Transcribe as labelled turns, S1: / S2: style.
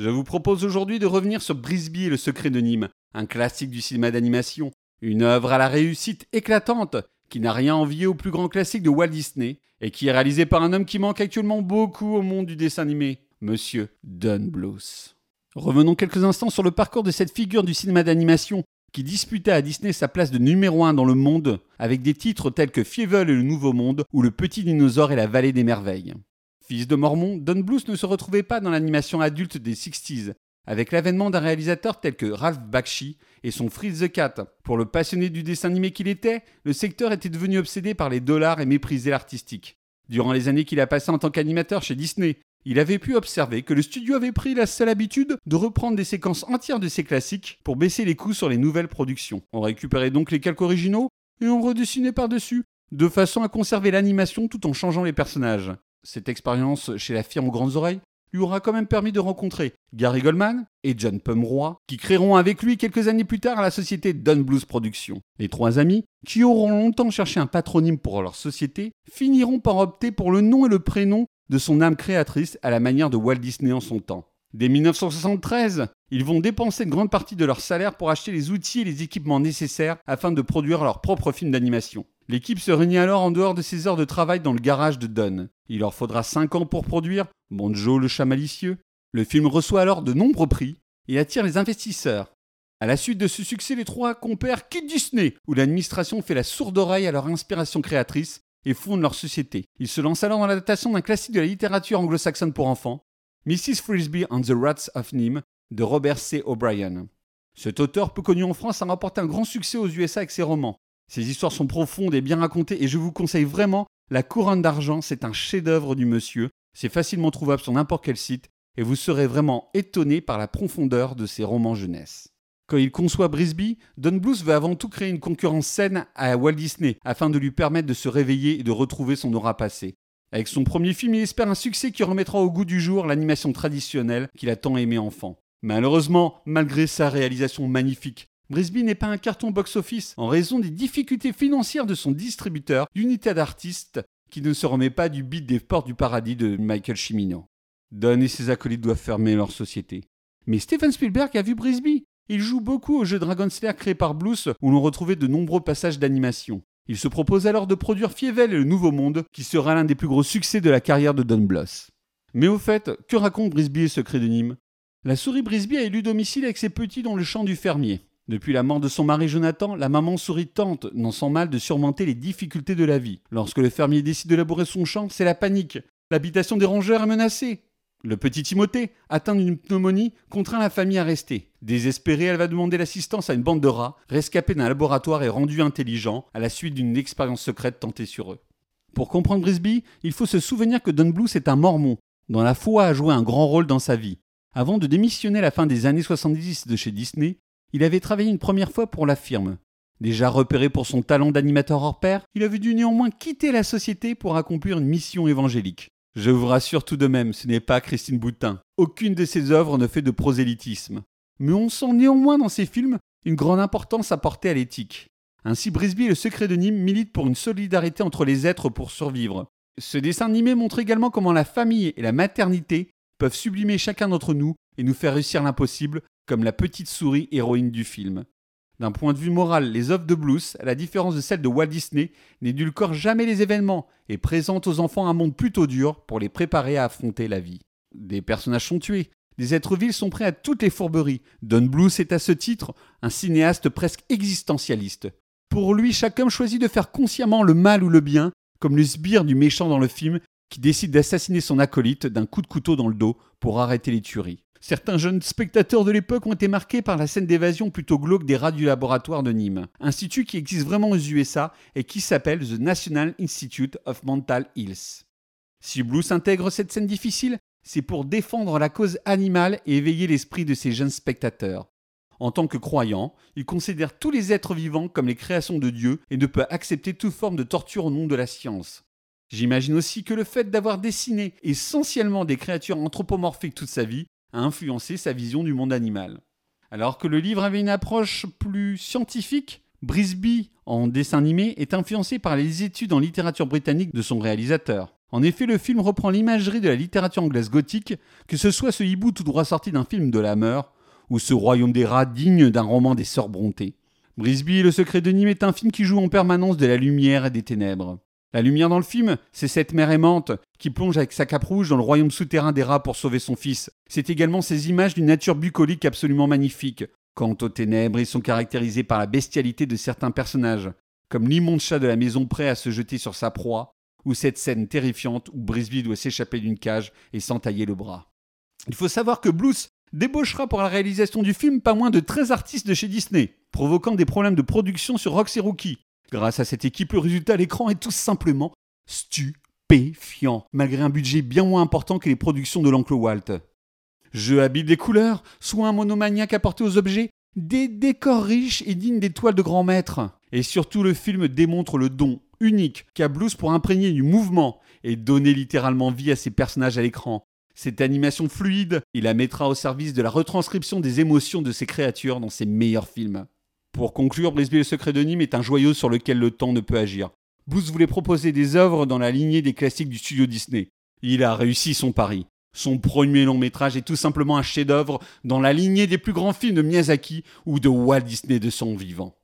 S1: Je vous propose aujourd'hui de revenir sur Brisby et le secret de Nîmes, un classique du cinéma d'animation, une œuvre à la réussite éclatante qui n'a rien envié au plus grand classique de Walt Disney et qui est réalisé par un homme qui manque actuellement beaucoup au monde du dessin animé, Monsieur Don. Revenons quelques instants sur le parcours de cette figure du cinéma d'animation qui disputait à Disney sa place de numéro 1 dans le monde avec des titres tels que Fievel et le Nouveau Monde ou Le Petit Dinosaure et la Vallée des Merveilles. Fils de Mormon, Don Bluth ne se retrouvait pas dans l'animation adulte des 60s, avec l'avènement d'un réalisateur tel que Ralph Bakshi et son Fritz the Cat. Pour le passionné du dessin animé qu'il était, le secteur était devenu obsédé par les dollars et méprisait l'artistique. Durant les années qu'il a passées en tant qu'animateur chez Disney, il avait pu observer que le studio avait pris la seule habitude de reprendre des séquences entières de ses classiques pour baisser les coûts sur les nouvelles productions. On récupérait donc les calques originaux et on redessinait par-dessus, de façon à conserver l'animation tout en changeant les personnages. Cette expérience chez la firme aux grandes oreilles lui aura quand même permis de rencontrer Gary Goldman et John Pomeroy, qui créeront avec lui quelques années plus tard la société Don Blues Productions. Les trois amis, qui auront longtemps cherché un patronyme pour leur société, finiront par opter pour le nom et le prénom de son âme créatrice à la manière de Walt Disney en son temps. Dès 1973, ils vont dépenser une grande partie de leur salaire pour acheter les outils et les équipements nécessaires afin de produire leur propre film d'animation. L'équipe se réunit alors en dehors de ses heures de travail dans le garage de Don. Il leur faudra 5 ans pour produire Bon Joe le chat malicieux. Le film reçoit alors de nombreux prix et attire les investisseurs. À la suite de ce succès, les trois compères quittent Disney, où l'administration fait la sourde oreille à leur inspiration créatrice et fondent leur société. Ils se lancent alors dans l'adaptation d'un classique de la littérature anglo-saxonne pour enfants, Mrs. Frisbee and the Rats of Nîmes, de Robert C. O'Brien. Cet auteur peu connu en France a remporté un grand succès aux USA avec ses romans. Ces histoires sont profondes et bien racontées et je vous conseille vraiment La Couronne d'argent, c'est un chef-d'œuvre du monsieur. C'est facilement trouvable sur n'importe quel site et vous serez vraiment étonné par la profondeur de ses romans jeunesse. Quand il conçoit Brisby, Don Bluth veut avant tout créer une concurrence saine à Walt Disney afin de lui permettre de se réveiller et de retrouver son aura passée. Avec son premier film, il espère un succès qui remettra au goût du jour l'animation traditionnelle qu'il a tant aimé enfant. Malheureusement, malgré sa réalisation magnifique, Brisby n'est pas un carton box-office en raison des difficultés financières de son distributeur, l'unité d'artistes, qui ne se remet pas du beat des portes du paradis de Michael Cimino. Don et ses acolytes doivent fermer leur société. Mais Steven Spielberg a vu Brisby. Il joue beaucoup au jeu Dragon Slayer créé par Blues où l'on retrouvait de nombreux passages d'animation. Il se propose alors de produire Fievel et le Nouveau Monde, qui sera l'un des plus gros succès de la carrière de Don Bluth. Mais au fait, que raconte Brisby et Secret de Nîmes? La souris Brisby a élu domicile avec ses petits dans le champ du fermier. Depuis la mort de son mari Jonathan, la maman souris tente, non sans mal, de surmonter les difficultés de la vie. Lorsque le fermier décide de labourer son champ, c'est la panique. L'habitation des rongeurs est menacée. Le petit Timothée, atteint d'une pneumonie, contraint la famille à rester. Désespérée, elle va demander l'assistance à une bande de rats, rescapés d'un laboratoire et rendus intelligents à la suite d'une expérience secrète tentée sur eux. Pour comprendre Brisby, il faut se souvenir que Don Bluth est un mormon, dont la foi a joué un grand rôle dans sa vie. Avant de démissionner à la fin des années 70 de chez Disney, il avait travaillé une première fois pour la firme. Déjà repéré pour son talent d'animateur hors pair, il avait dû néanmoins quitter la société pour accomplir une mission évangélique. Je vous rassure tout de même, ce n'est pas Christine Boutin. Aucune de ses œuvres ne fait de prosélytisme. Mais on sent néanmoins dans ses films une grande importance apportée à l'éthique. Ainsi, Brisby et le secret de Nîmes militent pour une solidarité entre les êtres pour survivre. Ce dessin animé montre également comment la famille et la maternité peuvent sublimer chacun d'entre nous et nous faire réussir l'impossible comme la petite souris héroïne du film. D'un point de vue moral, les œuvres de Blues, à la différence de celles de Walt Disney, n'édulcorent jamais les événements et présentent aux enfants un monde plutôt dur pour les préparer à affronter la vie. Des personnages sont tués, des êtres vils sont prêts à toutes les fourberies. Don Bluth est à ce titre un cinéaste presque existentialiste. Pour lui, chaque homme choisit de faire consciemment le mal ou le bien, comme le sbire du méchant dans le film qui décide d'assassiner son acolyte d'un coup de couteau dans le dos pour arrêter les tueries. Certains jeunes spectateurs de l'époque ont été marqués par la scène d'évasion plutôt glauque des rats du laboratoire de Nîmes, institut qui existe vraiment aux USA et qui s'appelle The National Institute of Mental Health. Si Blues intègre cette scène difficile, c'est pour défendre la cause animale et éveiller l'esprit de ces jeunes spectateurs. En tant que croyant, il considère tous les êtres vivants comme les créations de Dieu et ne peut accepter toute forme de torture au nom de la science. J'imagine aussi que le fait d'avoir dessiné essentiellement des créatures anthropomorphiques toute sa vie a influencé sa vision du monde animal. Alors que le livre avait une approche plus scientifique, Brisby, en dessin animé, est influencé par les études en littérature britannique de son réalisateur. En effet, le film reprend l'imagerie de la littérature anglaise gothique, que ce soit ce hibou tout droit sorti d'un film de la Hammer, ou ce royaume des rats digne d'un roman des sœurs Brontë. Brisby et le secret de Nîmes est un film qui joue en permanence de la lumière et des ténèbres. La lumière dans le film, c'est cette mère aimante qui plonge avec sa cape rouge dans le royaume souterrain des rats pour sauver son fils. C'est également ces images d'une nature bucolique absolument magnifique. Quant aux ténèbres, ils sont caractérisés par la bestialité de certains personnages, comme l'immonde chat de la maison prêt à se jeter sur sa proie, ou cette scène terrifiante où Brisby doit s'échapper d'une cage et s'entailler le bras. Il faut savoir que Blues débauchera pour la réalisation du film pas moins de 13 artistes de chez Disney, provoquant des problèmes de production sur Roxy Rookie. Grâce à cette équipe, le résultat à l'écran est tout simplement stupéfiant, malgré un budget bien moins important que les productions de l'oncle Walt. Jeu habile des couleurs, soit un monomaniaque aux objets, des décors riches et dignes des toiles de grands maîtres. Et surtout, le film démontre le don unique qu'a Blues pour imprégner du mouvement et donner littéralement vie à ses personnages à l'écran. Cette animation fluide, il la mettra au service de la retranscription des émotions de ses créatures dans ses meilleurs films. Pour conclure, Brisby le secret de Nîmes est un joyau sur lequel le temps ne peut agir. Blues voulait proposer des œuvres dans la lignée des classiques du studio Disney. Il a réussi son pari. Son premier long métrage est tout simplement un chef-d'œuvre dans la lignée des plus grands films de Miyazaki ou de Walt Disney de son vivant.